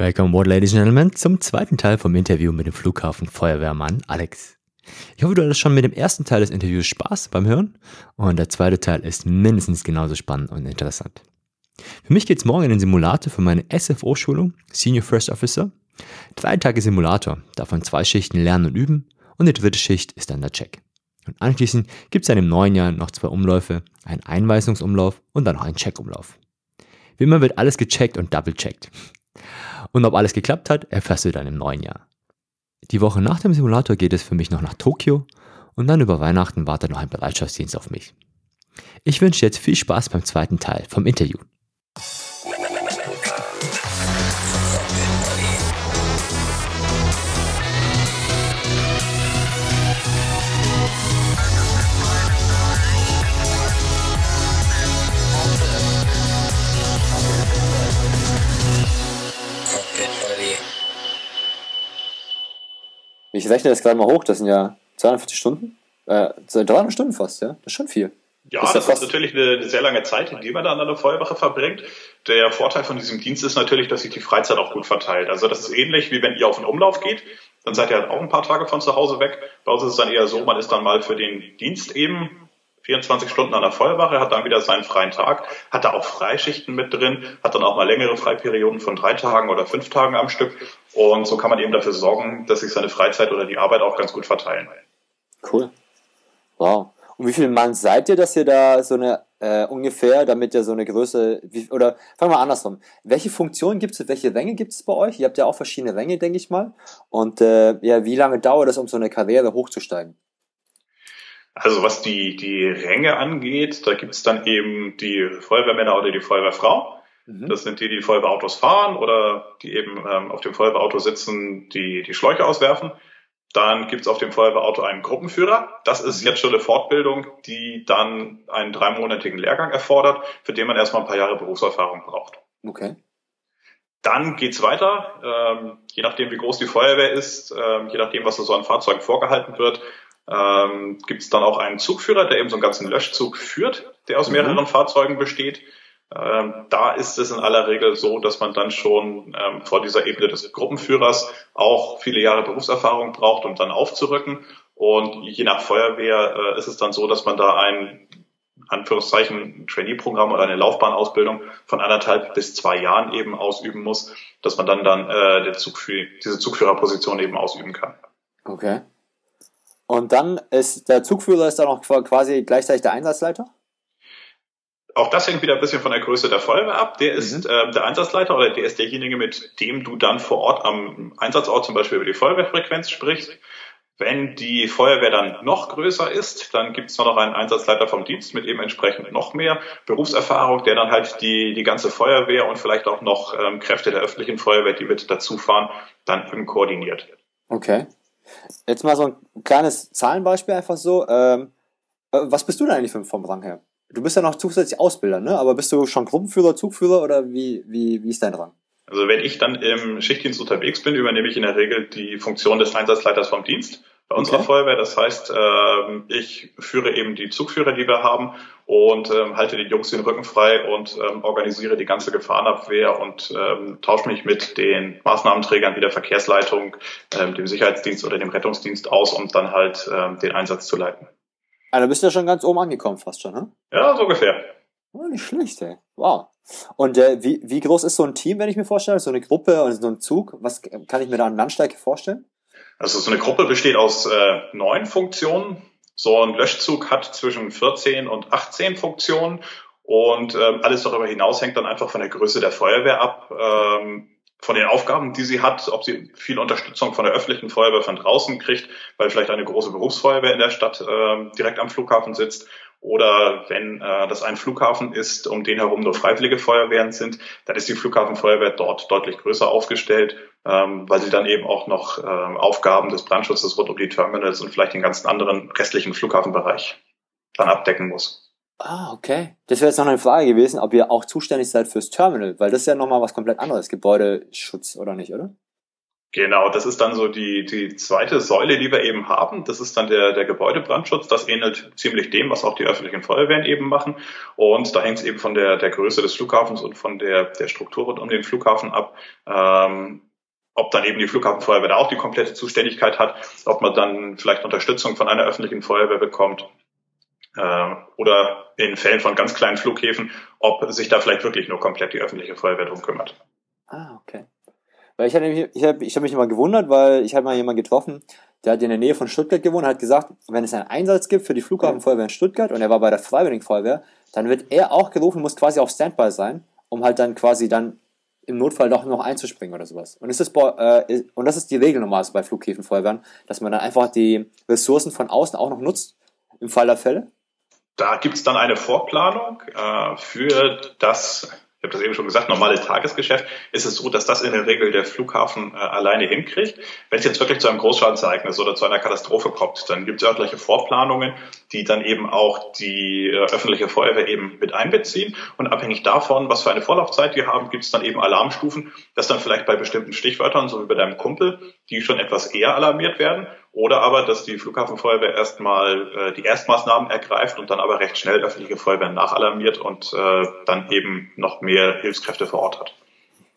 Welcome, what, ladies and gentlemen, zum zweiten Teil vom Interview mit dem Flughafen Feuerwehrmann Alex. Ich hoffe, du hattest schon mit dem ersten Teil des Interviews Spaß beim Hören und der zweite Teil ist mindestens genauso spannend und interessant. Für mich geht's morgen in den Simulator für meine SFO-Schulung, Senior First Officer. Drei Tage Simulator, davon zwei Schichten lernen und üben und die dritte Schicht ist dann der Check. Und anschließend gibt es dann im neuen Jahr noch zwei Umläufe, einen Einweisungsumlauf und dann noch einen Checkumlauf. Wie immer wird alles gecheckt und double-checkt. Und ob alles geklappt hat, erfährst du dann im neuen Jahr. Die Woche nach dem Simulator geht es für mich noch nach Tokio und dann über Weihnachten wartet noch ein Bereitschaftsdienst auf mich. Ich wünsche jetzt viel Spaß beim zweiten Teil vom Interview. Ich rechne das gerade mal hoch, das sind ja 240 Stunden. Äh, 300 Stunden fast, ja. Das ist schon viel. Ja, das, das ist natürlich eine, eine, sehr lange Zeit, die man dann an der Feuerwache verbringt. Der Vorteil von diesem Dienst ist natürlich, dass sich die Freizeit auch gut verteilt. Also das ist ähnlich, wie wenn ihr auf einen Umlauf geht, dann seid ihr halt auch ein paar Tage von zu Hause weg. Bei uns ist es dann eher so, man ist dann mal für den Dienst eben 24 Stunden an der Feuerwache, hat dann wieder seinen freien Tag, hat da auch Freischichten mit drin, hat dann auch mal längere Freiperioden von drei Tagen oder fünf Tagen am Stück. Und so kann man eben dafür sorgen, dass sich seine Freizeit oder die Arbeit auch ganz gut verteilen. Cool. Wow. Und wie viele Mann seid ihr, dass ihr da so eine äh, ungefähr, damit ihr so eine Größe, wie, oder fangen wir andersrum. Welche Funktionen gibt es, welche Ränge gibt es bei euch? Ihr habt ja auch verschiedene Ränge, denke ich mal. Und äh, ja, wie lange dauert es, um so eine Karriere hochzusteigen? Also was die, die Ränge angeht, da gibt es dann eben die Feuerwehrmänner oder die Feuerwehrfrau. Mhm. Das sind die, die Feuerwehrautos fahren oder die eben ähm, auf dem Feuerwehrauto sitzen, die die Schläuche auswerfen. Dann gibt es auf dem Feuerwehrauto einen Gruppenführer. Das ist mhm. jetzt schon eine Fortbildung, die dann einen dreimonatigen Lehrgang erfordert, für den man erstmal ein paar Jahre Berufserfahrung braucht. Okay. Dann geht's weiter. Ähm, je nachdem, wie groß die Feuerwehr ist, ähm, je nachdem, was so an Fahrzeugen vorgehalten wird, ähm, gibt es dann auch einen Zugführer, der eben so einen ganzen Löschzug führt, der aus mehreren mhm. Fahrzeugen besteht. Ähm, da ist es in aller Regel so, dass man dann schon ähm, vor dieser Ebene des Gruppenführers auch viele Jahre Berufserfahrung braucht, um dann aufzurücken. Und je nach Feuerwehr äh, ist es dann so, dass man da ein Anführungszeichen Trainee-Programm oder eine Laufbahnausbildung von anderthalb bis zwei Jahren eben ausüben muss, dass man dann dann äh, Zugführ diese Zugführerposition eben ausüben kann. Okay. Und dann ist der Zugführer ist dann auch quasi gleichzeitig der Einsatzleiter? Auch das hängt wieder ein bisschen von der Größe der Feuerwehr ab. Der ist mhm. äh, der Einsatzleiter oder der ist derjenige, mit dem du dann vor Ort am Einsatzort zum Beispiel über die Feuerwehrfrequenz sprichst. Wenn die Feuerwehr dann noch größer ist, dann gibt es noch einen Einsatzleiter vom Dienst mit eben entsprechend noch mehr Berufserfahrung, der dann halt die, die ganze Feuerwehr und vielleicht auch noch ähm, Kräfte der öffentlichen Feuerwehr, die mit dazufahren, dann eben koordiniert. Okay. Jetzt mal so ein kleines Zahlenbeispiel einfach so. Ähm, äh, was bist du denn eigentlich vom Rang her? Du bist ja noch zusätzlich Ausbilder, ne? Aber bist du schon Gruppenführer, Zugführer oder wie, wie, wie ist dein Rang? Also wenn ich dann im Schichtdienst unterwegs bin, übernehme ich in der Regel die Funktion des Einsatzleiters vom Dienst bei unserer okay. Feuerwehr. Das heißt, ähm, ich führe eben die Zugführer, die wir haben und ähm, halte den Jungs den Rücken frei und ähm, organisiere die ganze Gefahrenabwehr und tausche mich mit den Maßnahmenträgern wie der Verkehrsleitung, dem Sicherheitsdienst oder dem Rettungsdienst aus, um dann halt den Einsatz zu leiten. Also bist du ja schon ganz oben angekommen fast schon, ne? Ja, so ungefähr. Oh, nicht schlecht, ey. Wow. Und äh, wie, wie groß ist so ein Team, wenn ich mir vorstelle? So eine Gruppe und so ein Zug? Was kann ich mir da an Landstärke vorstellen? Also so eine Gruppe besteht aus äh, neun Funktionen. So ein Löschzug hat zwischen 14 und 18 Funktionen und ähm, alles darüber hinaus hängt dann einfach von der Größe der Feuerwehr ab, ähm, von den Aufgaben, die sie hat, ob sie viel Unterstützung von der öffentlichen Feuerwehr von draußen kriegt, weil vielleicht eine große Berufsfeuerwehr in der Stadt äh, direkt am Flughafen sitzt oder wenn äh, das ein Flughafen ist, um den herum nur freiwillige Feuerwehren sind, dann ist die Flughafenfeuerwehr dort deutlich größer aufgestellt, ähm, weil sie dann eben auch noch äh, Aufgaben des Brandschutzes rund um die Terminals und vielleicht den ganzen anderen restlichen Flughafenbereich dann abdecken muss. Ah, okay. Das wäre jetzt noch eine Frage gewesen, ob ihr auch zuständig seid fürs Terminal, weil das ist ja nochmal was komplett anderes, Gebäudeschutz oder nicht, oder? Genau, das ist dann so die, die zweite Säule, die wir eben haben. Das ist dann der, der Gebäudebrandschutz. Das ähnelt ziemlich dem, was auch die öffentlichen Feuerwehren eben machen. Und da hängt es eben von der, der Größe des Flughafens und von der, der Struktur rund um den Flughafen ab. Ähm, ob dann eben die Flughafenfeuerwehr da auch die komplette Zuständigkeit hat, ob man dann vielleicht Unterstützung von einer öffentlichen Feuerwehr bekommt äh, oder in Fällen von ganz kleinen Flughäfen, ob sich da vielleicht wirklich nur komplett die öffentliche Feuerwehr drum kümmert. Ah, okay. Weil ich, hatte, ich habe ich hab mich immer gewundert, weil ich habe mal jemanden getroffen, der hat in der Nähe von Stuttgart gewohnt, hat gesagt, wenn es einen Einsatz gibt für die Flughafenfeuerwehr in Stuttgart und er war bei der Freiwilligen Feuerwehr, dann wird er auch gerufen, muss quasi auf Standby sein, um halt dann quasi dann im Notfall doch noch einzuspringen oder sowas. Und, ist das, äh, und das ist die Regel normalerweise bei Flughäfenfeuerwehren, dass man dann einfach die Ressourcen von außen auch noch nutzt im Fall der Fälle? Da gibt es dann eine Vorplanung äh, für das ich habe das eben schon gesagt, normale Tagesgeschäft, ist es so, dass das in der Regel der Flughafen äh, alleine hinkriegt. Wenn es jetzt wirklich zu einem Großschadensereignis oder zu einer Katastrophe kommt, dann gibt es örtliche Vorplanungen, die dann eben auch die äh, öffentliche Feuerwehr eben mit einbeziehen. Und abhängig davon, was für eine Vorlaufzeit wir haben, gibt es dann eben Alarmstufen, dass dann vielleicht bei bestimmten Stichwörtern, so wie bei deinem Kumpel, die schon etwas eher alarmiert werden oder aber, dass die Flughafenfeuerwehr erstmal äh, die Erstmaßnahmen ergreift und dann aber recht schnell öffentliche Feuerwehr nachalarmiert und äh, dann eben noch mehr Hilfskräfte vor Ort hat.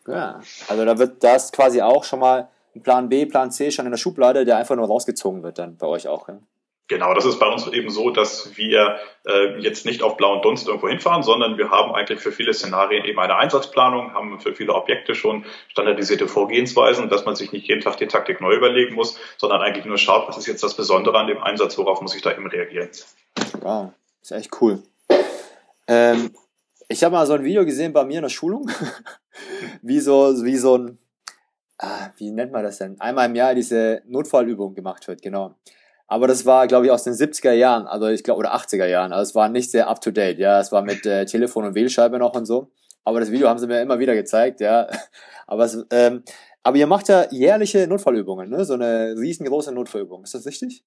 Ja, also da wird das quasi auch schon mal ein Plan B, Plan C schon in der Schublade, der einfach nur rausgezogen wird dann bei euch auch. Ja? Genau, das ist bei uns eben so, dass wir äh, jetzt nicht auf blauen Dunst irgendwo hinfahren, sondern wir haben eigentlich für viele Szenarien eben eine Einsatzplanung, haben für viele Objekte schon standardisierte Vorgehensweisen, dass man sich nicht jeden Tag die Taktik neu überlegen muss, sondern eigentlich nur schaut, was ist jetzt das Besondere an dem Einsatz, worauf muss ich da eben reagieren. Wow, ist echt cool. Ähm, ich habe mal so ein Video gesehen bei mir in der Schulung, wie so, wie so ein, ah, wie nennt man das denn? Einmal im Jahr diese Notfallübung gemacht wird, genau. Aber das war, glaube ich, aus den 70er Jahren, also ich glaube, oder 80er Jahren. Also es war nicht sehr up to date, ja. Es war mit äh, Telefon und Wählscheibe noch und so. Aber das Video haben sie mir immer wieder gezeigt, ja. Aber, es, ähm, aber ihr macht ja jährliche Notfallübungen, ne? So eine riesengroße Notfallübung. Ist das richtig?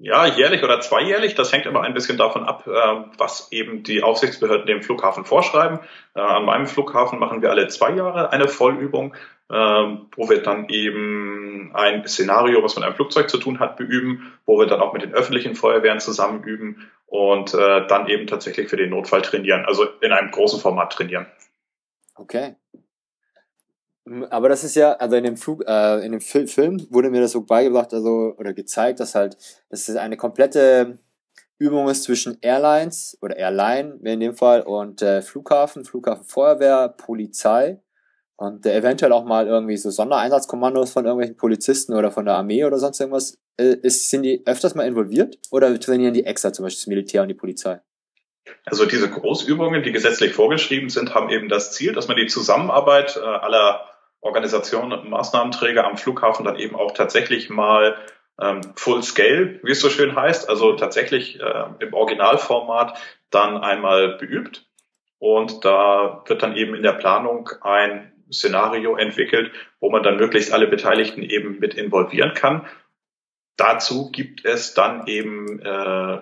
Ja, jährlich oder zweijährlich. Das hängt aber ein bisschen davon ab, äh, was eben die Aufsichtsbehörden dem Flughafen vorschreiben. Äh, an meinem Flughafen machen wir alle zwei Jahre eine Vollübung, äh, wo wir dann eben ein Szenario, was mit einem Flugzeug zu tun hat, beüben, wo wir dann auch mit den öffentlichen Feuerwehren zusammen üben und dann eben tatsächlich für den Notfall trainieren, also in einem großen Format trainieren. Okay. Aber das ist ja, also in dem Flug, äh, in dem Fil Film wurde mir das so beigebracht, also oder gezeigt, dass halt, dass es eine komplette Übung ist zwischen Airlines oder Airline in dem Fall und äh, Flughafen, Flughafenfeuerwehr, Polizei und äh, eventuell auch mal irgendwie so Sondereinsatzkommandos von irgendwelchen Polizisten oder von der Armee oder sonst irgendwas. Äh, ist, sind die öfters mal involviert oder trainieren die extra zum Beispiel das Militär und die Polizei? Also diese Großübungen, die gesetzlich vorgeschrieben sind, haben eben das Ziel, dass man die Zusammenarbeit äh, aller Organisationen Maßnahmenträger am Flughafen dann eben auch tatsächlich mal ähm, Full Scale, wie es so schön heißt, also tatsächlich äh, im Originalformat dann einmal beübt. Und da wird dann eben in der Planung ein Szenario entwickelt, wo man dann möglichst alle Beteiligten eben mit involvieren kann. Dazu gibt es dann eben äh,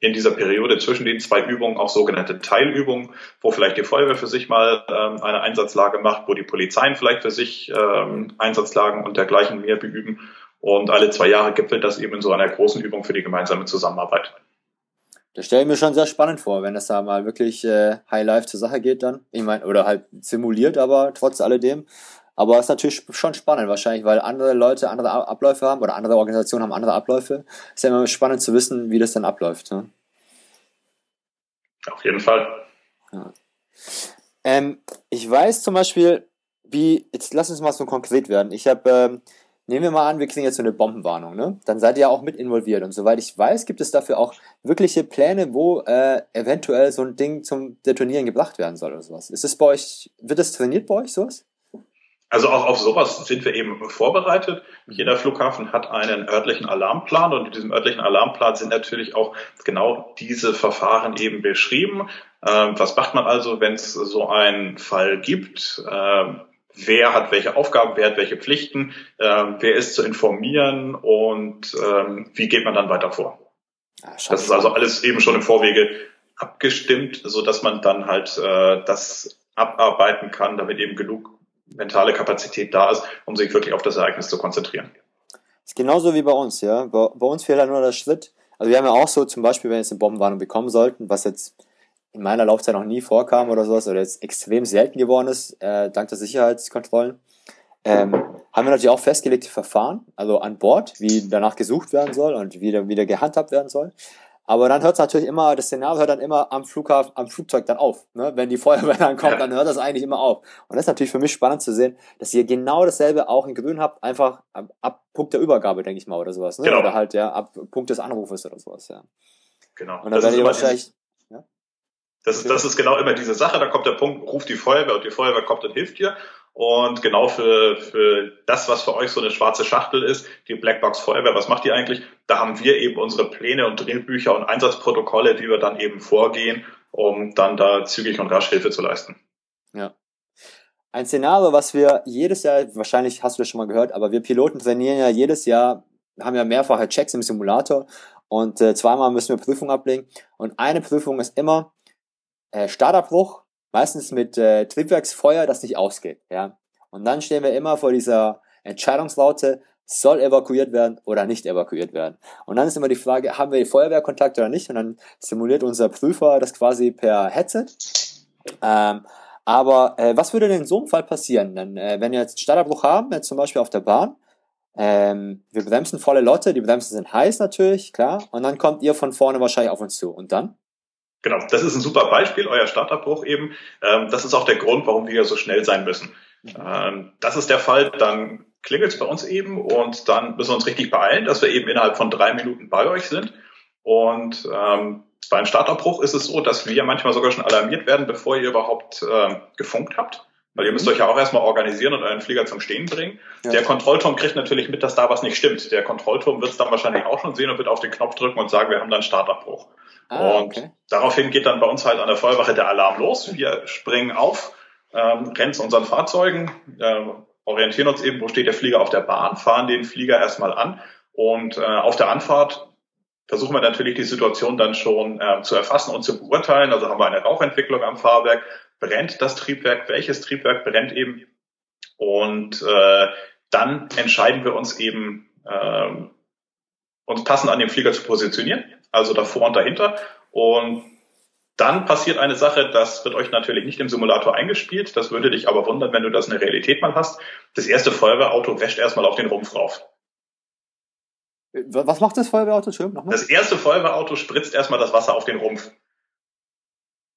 in dieser Periode zwischen den zwei Übungen auch sogenannte Teilübungen, wo vielleicht die Feuerwehr für sich mal ähm, eine Einsatzlage macht, wo die Polizeien vielleicht für sich ähm, Einsatzlagen und dergleichen mehr beüben. Und alle zwei Jahre gipfelt das eben in so einer großen Übung für die gemeinsame Zusammenarbeit. Das stelle ich mir schon sehr spannend vor, wenn es da mal wirklich äh, High Life zur Sache geht dann. Ich meine, oder halt simuliert, aber trotz alledem. Aber es ist natürlich schon spannend wahrscheinlich, weil andere Leute andere Abläufe haben oder andere Organisationen haben andere Abläufe. Es ist ja immer spannend zu wissen, wie das dann abläuft. Ne? Auf jeden Fall. Ja. Ähm, ich weiß zum Beispiel, wie, jetzt lass uns mal so konkret werden. Ich habe, ähm, nehmen wir mal an, wir kriegen jetzt so eine Bombenwarnung, ne? Dann seid ihr ja auch mit involviert. Und soweit ich weiß, gibt es dafür auch wirkliche Pläne, wo äh, eventuell so ein Ding zum Detonieren gebracht werden soll oder sowas. Ist das bei euch, wird das trainiert bei euch sowas? Also auch auf sowas sind wir eben vorbereitet. Jeder Flughafen hat einen örtlichen Alarmplan und in diesem örtlichen Alarmplan sind natürlich auch genau diese Verfahren eben beschrieben. Ähm, was macht man also, wenn es so einen Fall gibt? Ähm, wer hat welche Aufgaben, wer hat welche Pflichten, ähm, wer ist zu informieren und ähm, wie geht man dann weiter vor? Ja, das ist also alles eben schon im Vorwege abgestimmt, so dass man dann halt äh, das abarbeiten kann, damit eben genug mentale Kapazität da ist, um sich wirklich auf das Ereignis zu konzentrieren. Das ist genauso wie bei uns, ja. Bei, bei uns fehlt halt nur der Schritt. Also wir haben ja auch so, zum Beispiel, wenn wir jetzt eine Bombenwarnung bekommen sollten, was jetzt in meiner Laufzeit noch nie vorkam oder sowas, oder jetzt extrem selten geworden ist, äh, dank der Sicherheitskontrollen, ähm, haben wir natürlich auch festgelegte Verfahren, also an Bord, wie danach gesucht werden soll und wie wieder, wieder gehandhabt werden soll. Aber dann hört es natürlich immer, das Szenario hört dann immer am Flughafen, am Flugzeug dann auf. Ne? Wenn die Feuerwehr dann kommt, dann hört das eigentlich immer auf. Und das ist natürlich für mich spannend zu sehen, dass ihr genau dasselbe auch in Grün habt, einfach ab, ab Punkt der Übergabe, denke ich mal, oder sowas. Ne? Genau. Oder halt, ja, ab Punkt des Anrufes oder sowas, ja. Genau. Und dann werdet ihr wahrscheinlich. Ja? Das, das ist genau immer diese Sache, da kommt der Punkt, ruft die Feuerwehr und die Feuerwehr kommt und hilft dir. Und genau für, für das, was für euch so eine schwarze Schachtel ist, die Blackbox Feuerwehr, was macht die eigentlich? Da haben wir eben unsere Pläne und Drehbücher und Einsatzprotokolle, wie wir dann eben vorgehen, um dann da zügig und rasch Hilfe zu leisten. Ja. Ein Szenario, was wir jedes Jahr, wahrscheinlich hast du das schon mal gehört, aber wir Piloten trainieren ja jedes Jahr, haben ja mehrfache Checks im Simulator und äh, zweimal müssen wir Prüfungen ablegen. Und eine Prüfung ist immer äh, Startabbruch, meistens mit äh, Triebwerksfeuer, das nicht ausgeht. Ja? Und dann stehen wir immer vor dieser Entscheidungslaute, soll evakuiert werden oder nicht evakuiert werden. Und dann ist immer die Frage, haben wir Feuerwehrkontakt oder nicht? Und dann simuliert unser Prüfer das quasi per Headset. Ähm, aber äh, was würde denn in so einem Fall passieren? Denn, äh, wenn wir jetzt Startabbruch haben, jetzt zum Beispiel auf der Bahn, ähm, wir bremsen volle Lotte, die Bremsen sind heiß natürlich, klar, und dann kommt ihr von vorne wahrscheinlich auf uns zu. Und dann? Genau, das ist ein super Beispiel, euer Startabbruch eben. Ähm, das ist auch der Grund, warum wir so schnell sein müssen. Ähm, das ist der Fall, dann klingelt es bei uns eben und dann müssen wir uns richtig beeilen, dass wir eben innerhalb von drei Minuten bei euch sind. Und ähm, beim Startabbruch ist es so, dass wir manchmal sogar schon alarmiert werden, bevor ihr überhaupt äh, gefunkt habt. Weil ihr müsst mhm. euch ja auch erstmal organisieren und euren Flieger zum Stehen bringen. Ja. Der Kontrollturm kriegt natürlich mit, dass da was nicht stimmt. Der Kontrollturm wird es dann wahrscheinlich auch schon sehen und wird auf den Knopf drücken und sagen, wir haben dann Startabbruch. Ah, und okay. daraufhin geht dann bei uns halt an der Feuerwache der Alarm los. Wir springen auf, ähm, rennen zu unseren Fahrzeugen, äh, orientieren uns eben, wo steht der Flieger auf der Bahn, fahren den Flieger erstmal an und äh, auf der Anfahrt versuchen wir natürlich die Situation dann schon äh, zu erfassen und zu beurteilen. Also haben wir eine Rauchentwicklung am Fahrwerk, brennt das Triebwerk, welches Triebwerk brennt eben und äh, dann entscheiden wir uns eben, äh, uns passend an dem Flieger zu positionieren also davor und dahinter. Und dann passiert eine Sache, das wird euch natürlich nicht im Simulator eingespielt, das würde dich aber wundern, wenn du das in der Realität mal hast. Das erste Feuerwehrauto wäscht erstmal auf den Rumpf rauf. Was macht das Feuerwehrauto? Schön, nochmal. Das erste Feuerwehrauto spritzt erstmal das Wasser auf den Rumpf.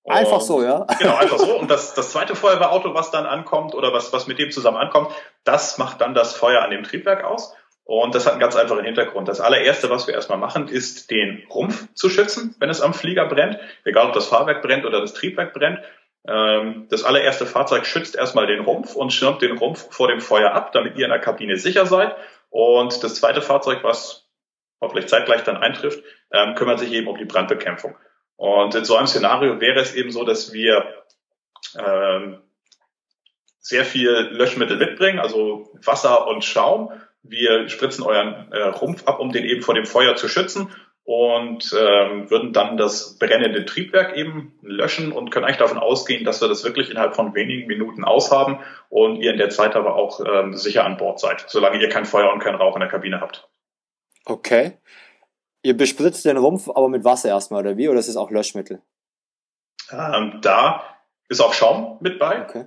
Und einfach so, ja? Genau, einfach so. Und das, das zweite Feuerwehrauto, was dann ankommt oder was, was mit dem zusammen ankommt, das macht dann das Feuer an dem Triebwerk aus. Und das hat einen ganz einfachen Hintergrund. Das allererste, was wir erstmal machen, ist den Rumpf zu schützen, wenn es am Flieger brennt. Egal, ob das Fahrwerk brennt oder das Triebwerk brennt. Ähm, das allererste Fahrzeug schützt erstmal den Rumpf und schirmt den Rumpf vor dem Feuer ab, damit ihr in der Kabine sicher seid. Und das zweite Fahrzeug, was hoffentlich zeitgleich dann eintrifft, ähm, kümmert sich eben um die Brandbekämpfung. Und in so einem Szenario wäre es eben so, dass wir ähm, sehr viel Löschmittel mitbringen, also Wasser und Schaum wir spritzen euren äh, Rumpf ab, um den eben vor dem Feuer zu schützen und ähm, würden dann das brennende Triebwerk eben löschen und können eigentlich davon ausgehen, dass wir das wirklich innerhalb von wenigen Minuten aushaben und ihr in der Zeit aber auch ähm, sicher an Bord seid, solange ihr kein Feuer und keinen Rauch in der Kabine habt. Okay. Ihr bespritzt den Rumpf aber mit Wasser erstmal, oder wie? Oder ist es auch Löschmittel? Ähm, da ist auch Schaum mit bei. Okay.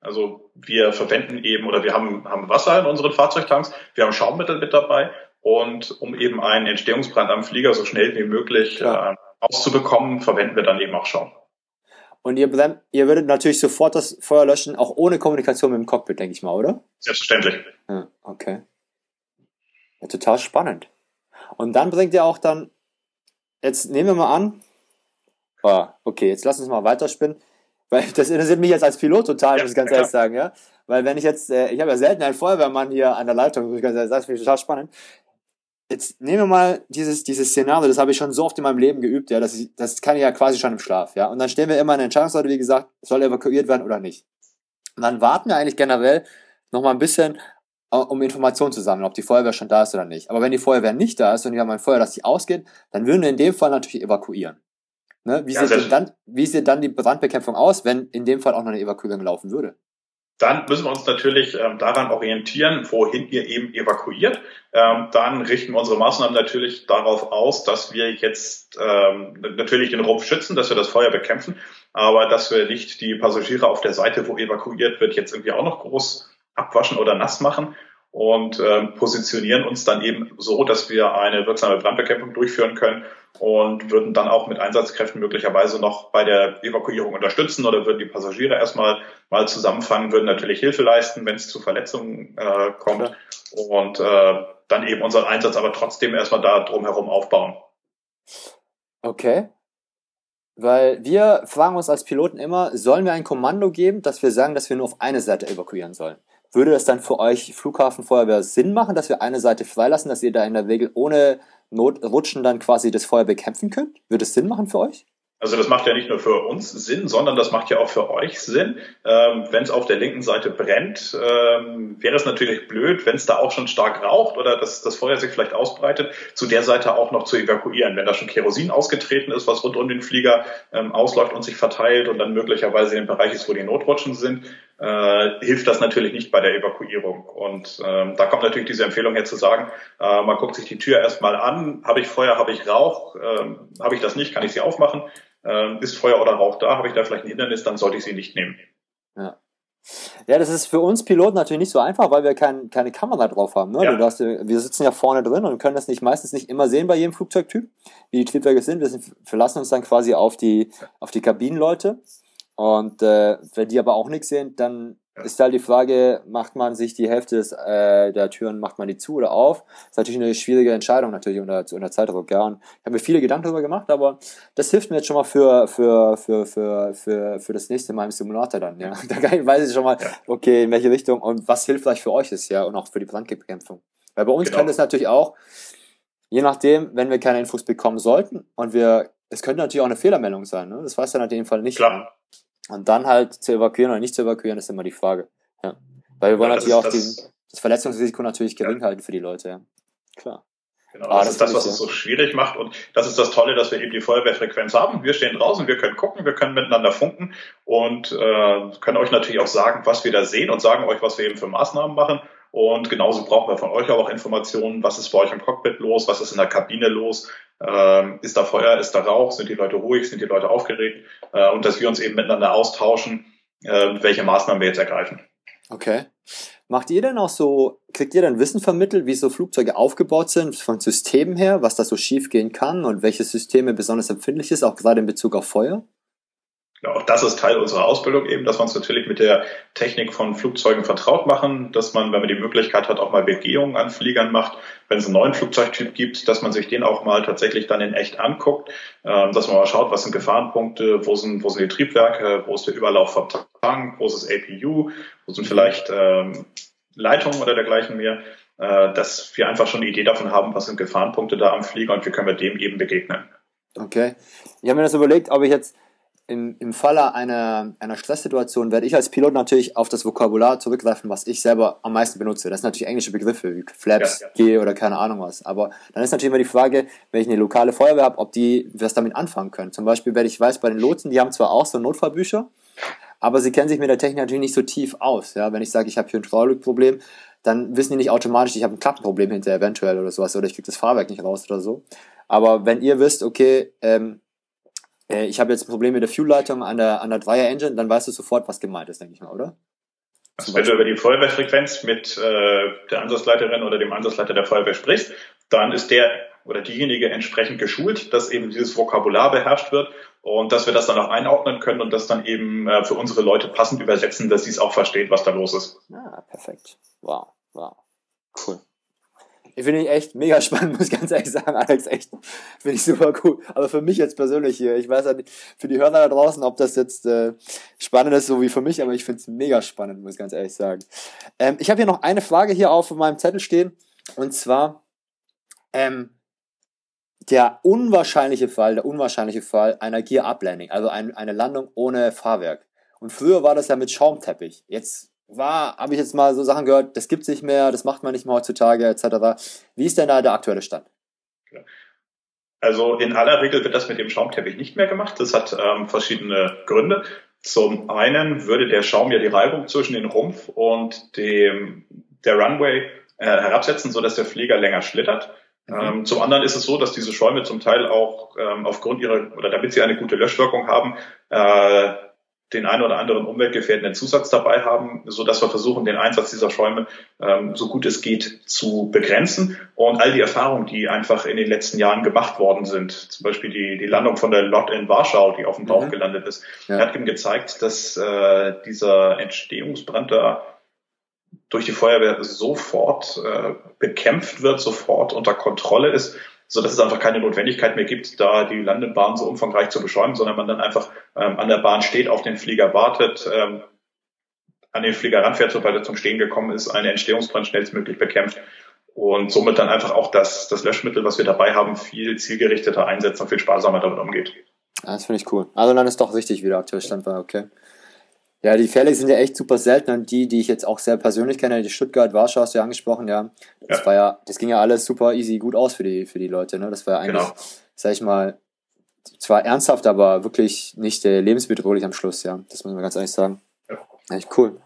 Also wir verwenden eben oder wir haben, haben Wasser in unseren Fahrzeugtanks, wir haben Schaummittel mit dabei und um eben einen Entstehungsbrand am Flieger so schnell wie möglich äh, auszubekommen, verwenden wir dann eben auch Schaum. Und ihr, ihr würdet natürlich sofort das Feuer löschen, auch ohne Kommunikation mit dem Cockpit, denke ich mal, oder? Selbstverständlich. Ja, okay. Ja, total spannend. Und dann bringt ihr auch dann, jetzt nehmen wir mal an, oh, okay, jetzt lass uns mal weiterspinnen. Weil das interessiert mich jetzt als Pilot total, muss ich ganz ehrlich sagen, ja. Weil wenn ich jetzt, äh, ich habe ja selten einen Feuerwehrmann hier an der Leitung, muss ich ganz ehrlich sagen, das finde ich total spannend. Jetzt nehmen wir mal dieses, dieses Szenario, das habe ich schon so oft in meinem Leben geübt, ja, das, ich, das kann ich ja quasi schon im Schlaf, ja. Und dann stellen wir immer eine Entscheidungsseite, wie gesagt, soll evakuiert werden oder nicht. Und dann warten wir eigentlich generell noch mal ein bisschen, um Informationen zu sammeln, ob die Feuerwehr schon da ist oder nicht. Aber wenn die Feuerwehr nicht da ist und wir haben ein Feuer, das nicht ausgeht, dann würden wir in dem Fall natürlich evakuieren. Ne? Wie, ja, sieht denn dann, wie sieht dann die Brandbekämpfung aus, wenn in dem Fall auch noch eine Evakuierung laufen würde? dann müssen wir uns natürlich ähm, daran orientieren, wohin ihr eben evakuiert. Ähm, dann richten wir unsere Maßnahmen natürlich darauf aus, dass wir jetzt ähm, natürlich den Rumpf schützen, dass wir das Feuer bekämpfen, aber dass wir nicht die Passagiere auf der Seite, wo evakuiert wird, jetzt irgendwie auch noch groß abwaschen oder nass machen und ähm, positionieren uns dann eben so, dass wir eine wirksame Brandbekämpfung durchführen können und würden dann auch mit Einsatzkräften möglicherweise noch bei der Evakuierung unterstützen oder würden die Passagiere erstmal mal zusammenfangen, würden natürlich Hilfe leisten, wenn es zu Verletzungen äh, kommt und äh, dann eben unseren Einsatz aber trotzdem erstmal da drumherum aufbauen. Okay. Weil wir fragen uns als Piloten immer, sollen wir ein Kommando geben, dass wir sagen, dass wir nur auf eine Seite evakuieren sollen? Würde das dann für euch Flughafenfeuerwehr Sinn machen, dass wir eine Seite freilassen, dass ihr da in der Regel ohne Notrutschen dann quasi das Feuer bekämpfen könnt? Würde es Sinn machen für euch? Also das macht ja nicht nur für uns Sinn, sondern das macht ja auch für euch Sinn. Ähm, wenn es auf der linken Seite brennt, ähm, wäre es natürlich blöd, wenn es da auch schon stark raucht oder dass das Feuer sich vielleicht ausbreitet, zu der Seite auch noch zu evakuieren. Wenn da schon Kerosin ausgetreten ist, was rund um den Flieger ähm, ausläuft und sich verteilt und dann möglicherweise in den Bereich ist, wo die Notrutschen sind, äh, hilft das natürlich nicht bei der Evakuierung. Und ähm, da kommt natürlich diese Empfehlung her zu sagen, äh, man guckt sich die Tür erstmal an, habe ich Feuer, habe ich Rauch, ähm, habe ich das nicht, kann ich sie aufmachen äh, ist Feuer oder Rauch da, habe ich da vielleicht ein Hindernis, dann sollte ich sie nicht nehmen. Ja. Ja, das ist für uns Piloten natürlich nicht so einfach, weil wir kein, keine Kamera drauf haben. Ne? Ja. Du hast, wir sitzen ja vorne drin und können das nicht meistens nicht immer sehen bei jedem Flugzeugtyp, wie die Triebwerke sind. Wir sind, verlassen uns dann quasi auf die, auf die Kabinenleute. Und äh, wenn die aber auch nichts sehen, dann ist halt die Frage, macht man sich die Hälfte des, äh, der Türen, macht man die zu oder auf? Das ist natürlich eine schwierige Entscheidung natürlich unter, unter Zeitdruck, ja. Und ich habe mir viele Gedanken darüber gemacht, aber das hilft mir jetzt schon mal für, für, für, für, für, für das nächste Mal im Simulator dann, ja. Da weiß ich schon mal, okay, in welche Richtung und was hilfreich für euch ist, ja, und auch für die Brandbekämpfung. Weil bei uns genau. kann das natürlich auch, je nachdem, wenn wir keine Infos bekommen sollten und wir, es könnte natürlich auch eine Fehlermeldung sein, ne? Das weiß dann in dem Fall nicht. Klar. Und dann halt zu evakuieren oder nicht zu evakuieren, ist immer die Frage. Ja. Weil wir wollen ja, natürlich auch das, den, das Verletzungsrisiko natürlich gering ja. halten für die Leute, ja. Klar. Genau, ah, das, das ist das, was es so schwierig macht. Und das ist das Tolle, dass wir eben die Feuerwehrfrequenz haben. Wir stehen draußen, wir können gucken, wir können miteinander funken und äh, können euch natürlich auch sagen, was wir da sehen und sagen euch, was wir eben für Maßnahmen machen. Und genauso brauchen wir von euch auch Informationen, was ist bei euch im Cockpit los, was ist in der Kabine los, ähm, ist da Feuer, ist da Rauch, sind die Leute ruhig, sind die Leute aufgeregt? Äh, und dass wir uns eben miteinander austauschen, äh, welche Maßnahmen wir jetzt ergreifen. Okay. Macht ihr denn auch so, kriegt ihr dann Wissen vermittelt, wie so Flugzeuge aufgebaut sind, von Systemen her, was da so schief gehen kann und welche Systeme besonders empfindlich ist, auch gerade in Bezug auf Feuer? Ja, auch das ist Teil unserer Ausbildung eben, dass wir uns natürlich mit der Technik von Flugzeugen vertraut machen, dass man, wenn man die Möglichkeit hat, auch mal Begehungen an Fliegern macht, wenn es einen neuen Flugzeugtyp gibt, dass man sich den auch mal tatsächlich dann in echt anguckt, ähm, dass man mal schaut, was sind Gefahrenpunkte, wo sind, wo sind die Triebwerke, wo ist der Überlauf vom Tank, wo ist das APU, wo sind vielleicht ähm, Leitungen oder dergleichen mehr, äh, dass wir einfach schon eine Idee davon haben, was sind Gefahrenpunkte da am Flieger und wie können wir dem eben begegnen. Okay. Ich habe mir das überlegt, ob ich jetzt im, im Falle einer, einer Stresssituation werde ich als Pilot natürlich auf das Vokabular zurückgreifen, was ich selber am meisten benutze. Das sind natürlich englische Begriffe, wie Flaps, ja, ja. G oder keine Ahnung was. Aber dann ist natürlich immer die Frage, wenn ich eine lokale Feuerwehr habe, ob die was damit anfangen können. Zum Beispiel, wenn ich weiß, bei den Lotsen, die haben zwar auch so Notfallbücher, aber sie kennen sich mit der Technik natürlich nicht so tief aus. Ja, wenn ich sage, ich habe hier ein Hydraulikproblem, dann wissen die nicht automatisch, ich habe ein Klappenproblem hinter eventuell oder sowas oder ich kriege das Fahrwerk nicht raus oder so. Aber wenn ihr wisst, okay, ähm, äh, ich habe jetzt ein Problem mit der Fuel-Leitung an der, an der Dreier-Engine, dann weißt du sofort, was gemeint ist, denke ich mal, oder? Also wenn du über die Feuerwehrfrequenz mit äh, der Ansatzleiterin oder dem Ansatzleiter der Feuerwehr sprichst, dann ist der oder diejenige entsprechend geschult, dass eben dieses Vokabular beherrscht wird und dass wir das dann auch einordnen können und das dann eben äh, für unsere Leute passend übersetzen, dass sie es auch verstehen, was da los ist. Ah, perfekt. Wow, wow. Cool. Ich finde ich echt mega spannend, muss ich ganz ehrlich sagen, Alex, echt. Finde ich super cool. Aber für mich jetzt persönlich hier, ich weiß nicht, für die Hörer da draußen, ob das jetzt äh, spannend ist, so wie für mich, aber ich finde es mega spannend, muss ich ganz ehrlich sagen. Ähm, ich habe hier noch eine Frage hier auf meinem Zettel stehen. Und zwar, ähm, der unwahrscheinliche Fall, der unwahrscheinliche Fall einer Gear Up Landing, also ein, eine Landung ohne Fahrwerk. Und früher war das ja mit Schaumteppich. Jetzt war, habe ich jetzt mal so Sachen gehört, das gibt's nicht mehr, das macht man nicht mehr heutzutage, etc. Wie ist denn da der aktuelle Stand? Also in aller Regel wird das mit dem Schaumteppich nicht mehr gemacht. Das hat ähm, verschiedene Gründe. Zum einen würde der Schaum ja die Reibung zwischen den Rumpf und dem, der Runway äh, herabsetzen, sodass der Flieger länger schlittert. Mhm. Ähm, zum anderen ist es so, dass diese Schäume zum Teil auch ähm, aufgrund ihrer oder damit sie eine gute Löschwirkung haben, äh, den einen oder anderen umweltgefährdenden Zusatz dabei haben, so dass wir versuchen, den Einsatz dieser Schäume ähm, so gut es geht zu begrenzen. Und all die Erfahrungen, die einfach in den letzten Jahren gemacht worden sind, zum Beispiel die, die Landung von der Lot in Warschau, die auf dem Bauch mhm. gelandet ist, ja. hat eben gezeigt, dass äh, dieser Entstehungsbrand da durch die Feuerwehr sofort äh, bekämpft wird, sofort unter Kontrolle ist so dass es einfach keine Notwendigkeit mehr gibt, da die Landebahn so umfangreich zu beschleunigen, sondern man dann einfach ähm, an der Bahn steht, auf den Flieger wartet, ähm, an den Flieger ranfährt, sobald er zum Stehen gekommen ist, einen Entstehungsbrand schnellstmöglich bekämpft und somit dann einfach auch das, das Löschmittel, was wir dabei haben, viel zielgerichteter einsetzt und viel sparsamer damit umgeht. das finde ich cool. Also dann ist doch richtig, wie der aktuelle Stand war, okay. Ja, die Fälle sind ja echt super selten und die, die ich jetzt auch sehr persönlich kenne, die Stuttgart, Warschau hast du ja angesprochen, ja. Das ja. war ja, das ging ja alles super easy gut aus für die, für die Leute, ne? Das war ja eigentlich, genau. sag ich mal, zwar ernsthaft, aber wirklich nicht äh, lebensbedrohlich am Schluss, ja. Das muss man ganz ehrlich sagen. Ja. Echt cool.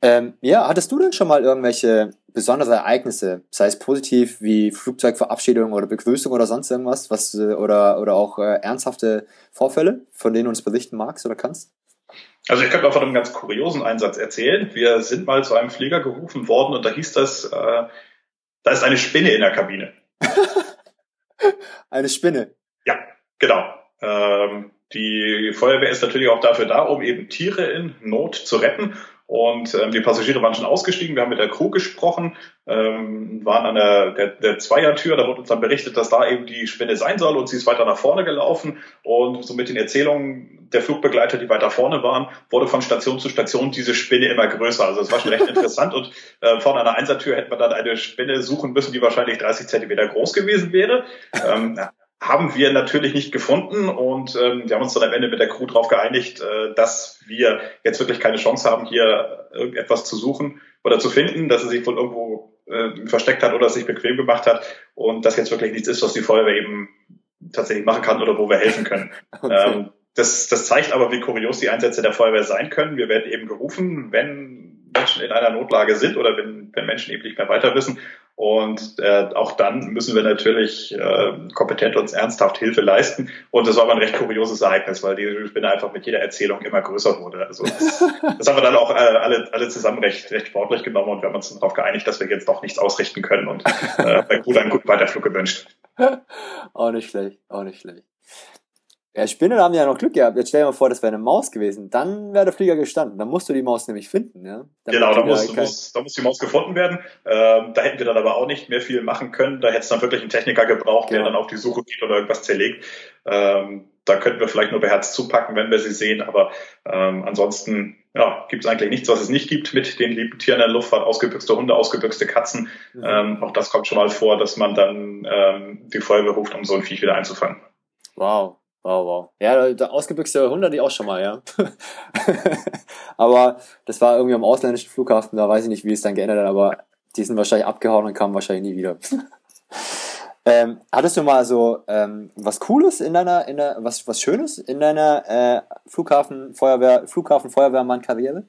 Ähm, ja, hattest du denn schon mal irgendwelche besondere Ereignisse, sei es positiv wie Flugzeugverabschiedung oder Begrüßung oder sonst irgendwas, was äh, oder oder auch äh, ernsthafte Vorfälle, von denen du uns berichten magst oder kannst? Also ich könnte mal von einem ganz kuriosen Einsatz erzählen. Wir sind mal zu einem Flieger gerufen worden und da hieß das, äh, da ist eine Spinne in der Kabine. eine Spinne? Ja, genau. Ähm, die Feuerwehr ist natürlich auch dafür da, um eben Tiere in Not zu retten. Und ähm, die Passagiere waren schon ausgestiegen. Wir haben mit der Crew gesprochen, ähm, waren an der, der, der Zweiertür. Da wurde uns dann berichtet, dass da eben die Spinne sein soll. Und sie ist weiter nach vorne gelaufen. Und so mit den Erzählungen der Flugbegleiter, die weiter vorne waren, wurde von Station zu Station diese Spinne immer größer. Also es war schon recht interessant. Und äh, vorne an der Einsertür hätte man dann eine Spinne suchen müssen, die wahrscheinlich 30 Zentimeter groß gewesen wäre. Ähm, haben wir natürlich nicht gefunden und ähm, wir haben uns dann am Ende mit der Crew darauf geeinigt, äh, dass wir jetzt wirklich keine Chance haben, hier irgendetwas zu suchen oder zu finden, dass er sich wohl irgendwo äh, versteckt hat oder sich bequem gemacht hat und das jetzt wirklich nichts ist, was die Feuerwehr eben tatsächlich machen kann oder wo wir helfen können. Okay. Ähm, das, das zeigt aber, wie kurios die Einsätze der Feuerwehr sein können. Wir werden eben gerufen, wenn Menschen in einer Notlage sind oder wenn, wenn Menschen eben nicht mehr weiter wissen. Und äh, auch dann müssen wir natürlich äh, kompetent und ernsthaft Hilfe leisten. Und das war aber ein recht kurioses Ereignis, weil die Spinne einfach mit jeder Erzählung immer größer wurde. Also das, das haben wir dann auch äh, alle, alle zusammen recht, recht sportlich genommen und wir haben uns darauf geeinigt, dass wir jetzt doch nichts ausrichten können und äh, bei Kuh einen guten Weiterflug gewünscht. auch nicht schlecht, auch nicht schlecht. Ja, Spinnen haben ja noch Glück gehabt. Jetzt stell dir mal vor, das wäre eine Maus gewesen. Dann wäre der Flieger gestanden. Dann musst du die Maus nämlich finden, ja. Dann genau, da muss, kein... muss, da muss die Maus gefunden werden. Ähm, da hätten wir dann aber auch nicht mehr viel machen können. Da hätte es dann wirklich einen Techniker gebraucht, genau. der dann auf die Suche geht oder irgendwas zerlegt. Ähm, da könnten wir vielleicht nur beherzt zupacken, wenn wir sie sehen. Aber ähm, ansonsten ja, gibt es eigentlich nichts, was es nicht gibt mit den lieben Tieren in der Luftfahrt. Ausgebüxte Hunde, ausgebüxte Katzen. Mhm. Ähm, auch das kommt schon mal vor, dass man dann ähm, die Feuerwehr ruft, um so ein Viech wieder einzufangen. Wow. Wow, wow. Ja, der ausgebüxte Hund hatte ich auch schon mal, ja. aber das war irgendwie am ausländischen Flughafen, da weiß ich nicht, wie es dann geändert hat, aber die sind wahrscheinlich abgehauen und kamen wahrscheinlich nie wieder. ähm, hattest du mal so ähm, was Cooles in deiner, in der, was, was Schönes in deiner äh, Flughafen, Feuerwehr, Flughafen, Feuerwehrmann-Karriere?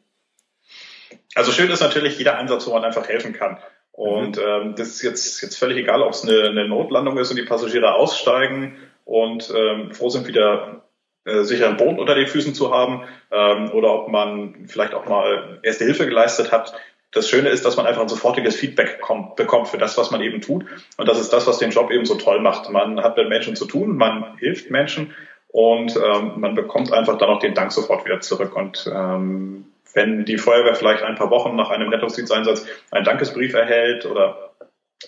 Also schön ist natürlich jeder Einsatz, wo man einfach helfen kann. Und mhm. ähm, das ist jetzt, jetzt völlig egal, ob es eine, eine Notlandung ist und die Passagiere aussteigen und ähm, froh sind, wieder äh, sicheren Boden unter den Füßen zu haben ähm, oder ob man vielleicht auch mal erste Hilfe geleistet hat. Das Schöne ist, dass man einfach ein sofortiges Feedback kommt, bekommt für das, was man eben tut. Und das ist das, was den Job eben so toll macht. Man hat mit Menschen zu tun, man hilft Menschen und ähm, man bekommt einfach dann auch den Dank sofort wieder zurück. Und ähm, wenn die Feuerwehr vielleicht ein paar Wochen nach einem Rettungsdiensteinsatz einen Dankesbrief erhält oder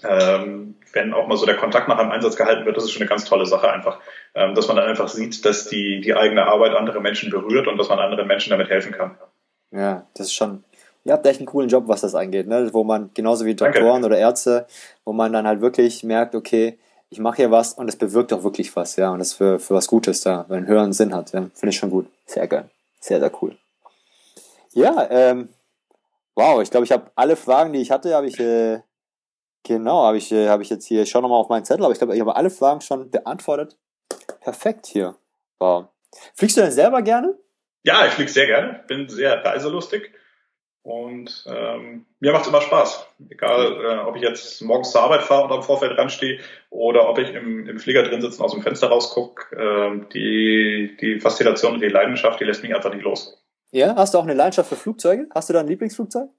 ähm, wenn auch mal so der Kontakt nach einem Einsatz gehalten wird, das ist schon eine ganz tolle Sache einfach, ähm, dass man dann einfach sieht, dass die, die eigene Arbeit andere Menschen berührt und dass man anderen Menschen damit helfen kann. Ja, das ist schon, ihr habt echt einen coolen Job, was das angeht, ne? wo man genauso wie Doktoren Danke. oder Ärzte, wo man dann halt wirklich merkt, okay, ich mache hier was und es bewirkt auch wirklich was, ja, und das für, für was Gutes da, weil einen höheren Sinn hat, ja, finde ich schon gut. Sehr geil. Sehr, sehr cool. Ja, ähm, wow, ich glaube, ich habe alle Fragen, die ich hatte, habe ich äh, Genau, habe ich, äh, hab ich jetzt hier, ich schaue nochmal auf meinen Zettel, aber ich glaube, ich habe alle Fragen schon beantwortet. Perfekt hier. Wow. Fliegst du denn selber gerne? Ja, ich fliege sehr gerne, bin sehr reiselustig und ähm, mir macht es immer Spaß. Egal, äh, ob ich jetzt morgens zur Arbeit fahre und am Vorfeld ranstehe oder ob ich im, im Flieger drin sitze und aus dem Fenster rausgucke. Äh, die, die Faszination und die Leidenschaft, die lässt mich einfach nicht los. Ja, hast du auch eine Leidenschaft für Flugzeuge? Hast du da ein Lieblingsflugzeug?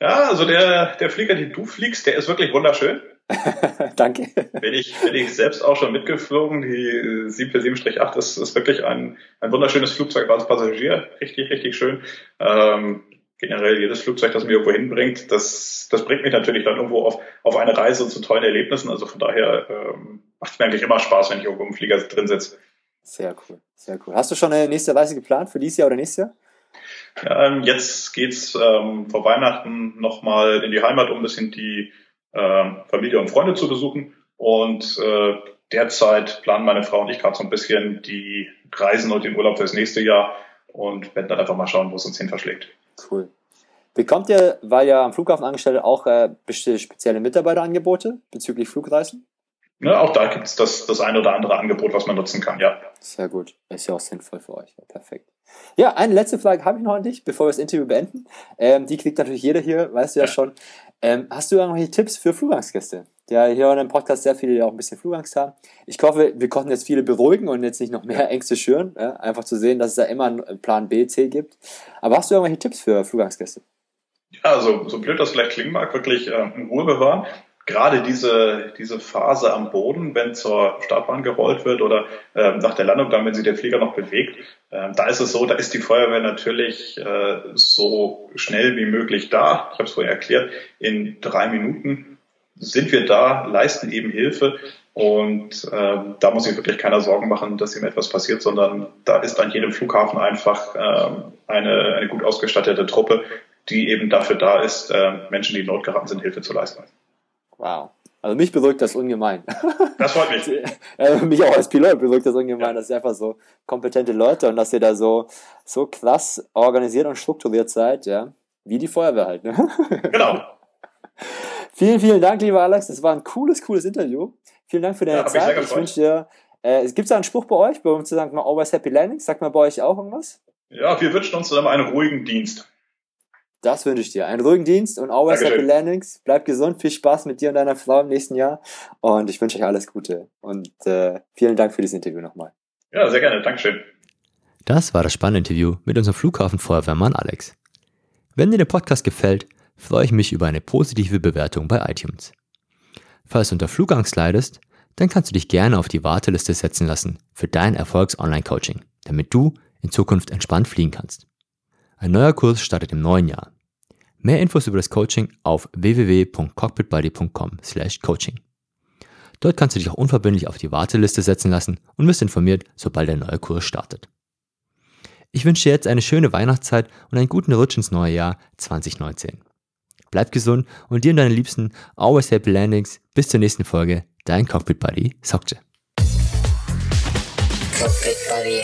Ja, also der, der Flieger, den du fliegst, der ist wirklich wunderschön. Danke. Bin ich, bin ich selbst auch schon mitgeflogen. Die 747-8 ist, ist wirklich ein, ein wunderschönes Flugzeug als Passagier. Richtig, richtig schön. Ähm, generell jedes Flugzeug, das mir irgendwo hinbringt, das, das bringt mich natürlich dann irgendwo auf, auf eine Reise zu tollen Erlebnissen. Also von daher ähm, macht es mir eigentlich immer Spaß, wenn ich irgendwo im Flieger drin sitze. Sehr cool, sehr cool. Hast du schon eine nächste Reise geplant für dieses Jahr oder nächstes Jahr? Ähm, jetzt geht's ähm, vor Weihnachten nochmal in die Heimat, um ein bisschen die äh, Familie und Freunde zu besuchen. Und äh, derzeit planen meine Frau und ich gerade so ein bisschen die Reisen und den Urlaub fürs nächste Jahr und werden dann einfach mal schauen, wo es uns hin verschlägt. Cool. Bekommt ihr, weil ihr am Flughafen angestellt auch äh, spezielle Mitarbeiterangebote bezüglich Flugreisen? Ne, auch da gibt es das, das ein oder andere Angebot, was man nutzen kann, ja. Sehr gut. Ist ja auch sinnvoll für euch. Ja, perfekt. Ja, eine letzte Frage habe ich noch an dich, bevor wir das Interview beenden. Ähm, die kriegt natürlich jeder hier, weißt du ja, ja. schon. Ähm, hast du irgendwelche Tipps für Flugangstgäste? Der hier in dem Podcast sehr viele, die auch ein bisschen Flugangst haben. Ich hoffe, wir konnten jetzt viele beruhigen und jetzt nicht noch mehr Ängste schüren. Ja? Einfach zu sehen, dass es da immer einen Plan B, C gibt. Aber hast du irgendwelche Tipps für Flugangstgäste? Ja, also so blöd das vielleicht klingen mag, wirklich äh, in Ruhe bewahren gerade diese, diese Phase am Boden, wenn zur Startbahn gerollt wird oder äh, nach der Landung, dann, wenn sich der Flieger noch bewegt, äh, da ist es so, da ist die Feuerwehr natürlich äh, so schnell wie möglich da. Ich habe es vorher erklärt, in drei Minuten sind wir da, leisten eben Hilfe und äh, da muss sich wirklich keiner Sorgen machen, dass ihm etwas passiert, sondern da ist an jedem Flughafen einfach äh, eine, eine gut ausgestattete Truppe, die eben dafür da ist, äh, Menschen, die in Not geraten sind, Hilfe zu leisten. Wow. Also mich beruhigt das ungemein. Das freut mich. mich auch als Pilot beruhigt das ungemein, ja. dass ihr einfach so kompetente Leute und dass ihr da so, so krass organisiert und strukturiert seid, ja. Wie die Feuerwehr halt, ne? Genau. vielen, vielen Dank, lieber Alex. Das war ein cooles, cooles Interview. Vielen Dank für deine ja, Zeit. Ich, wünsche dir, äh, gibt es da einen Spruch bei euch, bei uns zu sagen, always happy landing? Sagt man bei euch auch irgendwas? Ja, wir wünschen uns dann einen ruhigen Dienst. Das wünsche ich dir. Einen ruhigen Dienst und always Dankeschön. happy landings. Bleib gesund, viel Spaß mit dir und deiner Frau im nächsten Jahr. Und ich wünsche euch alles Gute. Und äh, vielen Dank für dieses Interview nochmal. Ja, sehr gerne. Dankeschön. Das war das spannende Interview mit unserem Flughafenfeuerwehrmann Alex. Wenn dir der Podcast gefällt, freue ich mich über eine positive Bewertung bei iTunes. Falls du unter Flugangst leidest, dann kannst du dich gerne auf die Warteliste setzen lassen für dein Erfolgs-Online-Coaching, damit du in Zukunft entspannt fliegen kannst. Ein neuer Kurs startet im neuen Jahr. Mehr Infos über das Coaching auf www.cockpitbuddy.com/coaching. Dort kannst du dich auch unverbindlich auf die Warteliste setzen lassen und wirst informiert, sobald der neue Kurs startet. Ich wünsche dir jetzt eine schöne Weihnachtszeit und einen guten Rutsch ins neue Jahr 2019. Bleib gesund und dir und deinen Liebsten always happy landings. Bis zur nächsten Folge. Dein Cockpit Buddy Sokje. Cockpit Buddy.